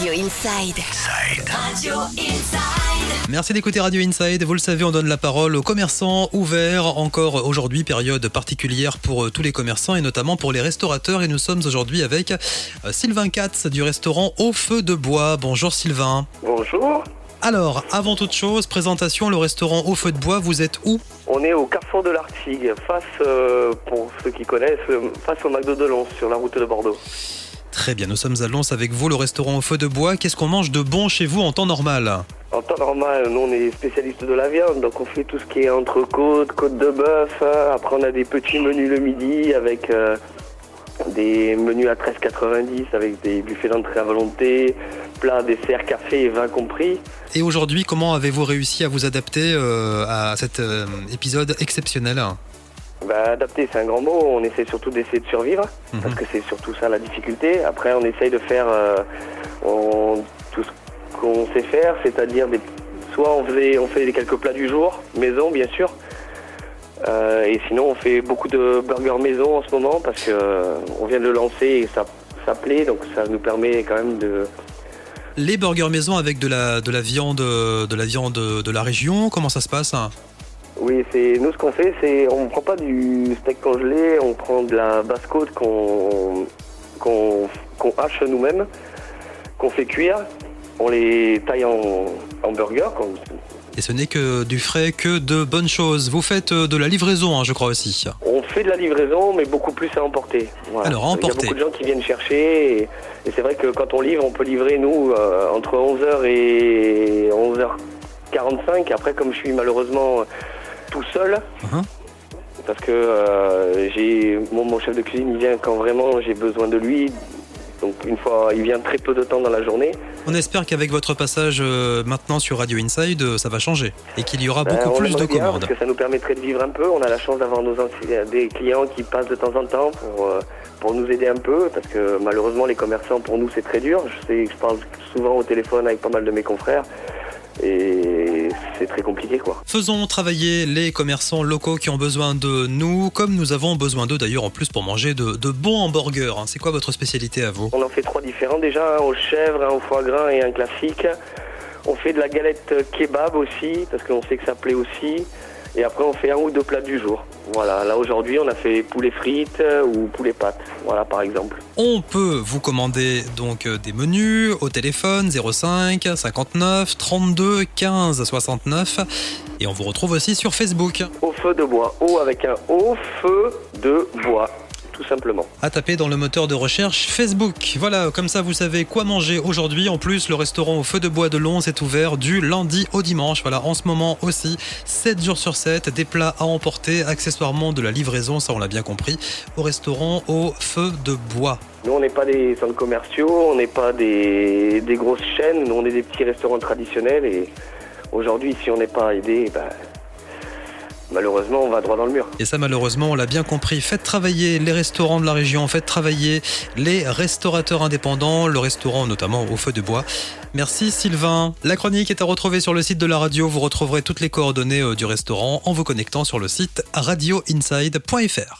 Radio Inside. Radio Inside. Merci d'écouter Radio Inside. Vous le savez, on donne la parole aux commerçants ouverts. Encore aujourd'hui, période particulière pour euh, tous les commerçants et notamment pour les restaurateurs. Et nous sommes aujourd'hui avec euh, Sylvain Katz du restaurant Au Feu de Bois. Bonjour Sylvain. Bonjour. Alors, avant toute chose, présentation, le restaurant Au Feu de Bois, vous êtes où? On est au carrefour de l'Artigue, face, euh, pour ceux qui connaissent, face au McDo de Lons, sur la route de Bordeaux. Très bien, nous sommes à Lons avec vous, le restaurant Au Feu de Bois. Qu'est-ce qu'on mange de bon chez vous en temps normal En temps normal, nous on est spécialiste de la viande, donc on fait tout ce qui est entrecôte, côte de bœuf. hein. Après on a des petits menus le midi avec euh, des menus à 13,90 avec des buffets d'entrée à volonté, plats, desserts, café et vin compris. Et aujourd'hui, comment avez-vous réussi à vous adapter euh, à cet euh, épisode exceptionnel Bah, adapter, c'est un grand mot. On essaie surtout d'essayer de survivre, Mhm. parce que c'est surtout ça la difficulté. Après, on essaye de faire euh, on- tout ce qu'on sait faire, c'est-à-dire des, soit on, faisait, on fait les quelques plats du jour, maison bien sûr, Euh, et sinon on fait beaucoup de burgers maison en ce moment parce que euh, on vient de le lancer et ça, ça plaît, donc ça nous permet quand même de, Les burgers maison avec de la, de la viande de la viande de la région, comment ça se passe hein? Oui, c'est nous ce qu'on fait, c'est on prend pas du steak congelé, on prend de la basse côte qu'on qu'on qu'on hache nous-mêmes, qu'on fait cuire, on les taille en, en burger. Et ce n'est que du frais, que de bonnes choses. Vous faites euh, de la livraison, hein, je crois aussi. On fait de la livraison, mais beaucoup plus à emporter. Voilà. Alors, à Il y emporter. a beaucoup de gens qui viennent chercher, et, et c'est vrai que quand on livre, on peut livrer nous euh, entre 11h et 11h45. Après, comme je suis malheureusement tout seul. Mhm. Parce que euh, j'ai mon, mon chef de cuisine il vient quand vraiment j'ai besoin de lui. Donc une fois, il vient très peu de temps dans la journée. On espère qu'avec votre passage euh, maintenant sur Radio Inside, euh, ça va changer et qu'il y aura Ben, beaucoup plus de bien, commandes. Parce que ça nous permettrait de vivre un peu. On a la chance d'avoir des clients qui passent de temps en temps pour, pour nous aider un peu. Parce que malheureusement, les commerçants, pour nous, c'est très dur. Je sais que je parle souvent au téléphone avec pas mal de mes confrères. Et c'est très compliqué, quoi. Faisons travailler les commerçants locaux qui ont besoin de nous, comme nous avons besoin d'eux d'ailleurs en plus pour manger de, de bons hamburgers. hein. C'est quoi votre spécialité à vous? On en fait trois différents déjà, un au chèvre, un au foie gras et un classique. On fait de la galette kebab aussi, parce qu'on sait que ça plaît aussi. Et après, on fait un ou deux plats du jour. Voilà, là aujourd'hui, on a fait poulet frites ou poulet pâtes. Voilà, par exemple. On peut vous commander donc euh, des menus au téléphone 05 59 32 15 69 et on vous retrouve aussi sur Facebook. Au feu de bois. Eau avec un haut feu de bois, tout simplement. À taper dans le moteur de recherche Facebook. Voilà, comme ça vous savez quoi manger aujourd'hui. En plus, le restaurant au feu de bois de Lons est ouvert du lundi au dimanche. Voilà, en ce moment aussi, 7 jours sur 7, des plats à emporter, accessoirement de la livraison, ça on l'a bien compris, au restaurant au feu de bois. Nous, on n'est pas des centres commerciaux, on n'est pas des, des grosses chaînes, nous, on est des petits restaurants traditionnels. Et aujourd'hui, si on n'est pas aidé, ben, malheureusement, on va droit dans le mur. Et ça, malheureusement, on l'a bien compris. Faites travailler les restaurants de la région, faites travailler les restaurateurs indépendants, le restaurant notamment au feu de bois. Merci Sylvain. La chronique est à retrouver sur le site de la radio. Vous retrouverez toutes les coordonnées euh, du restaurant en vous connectant sur le site radioinside.fr.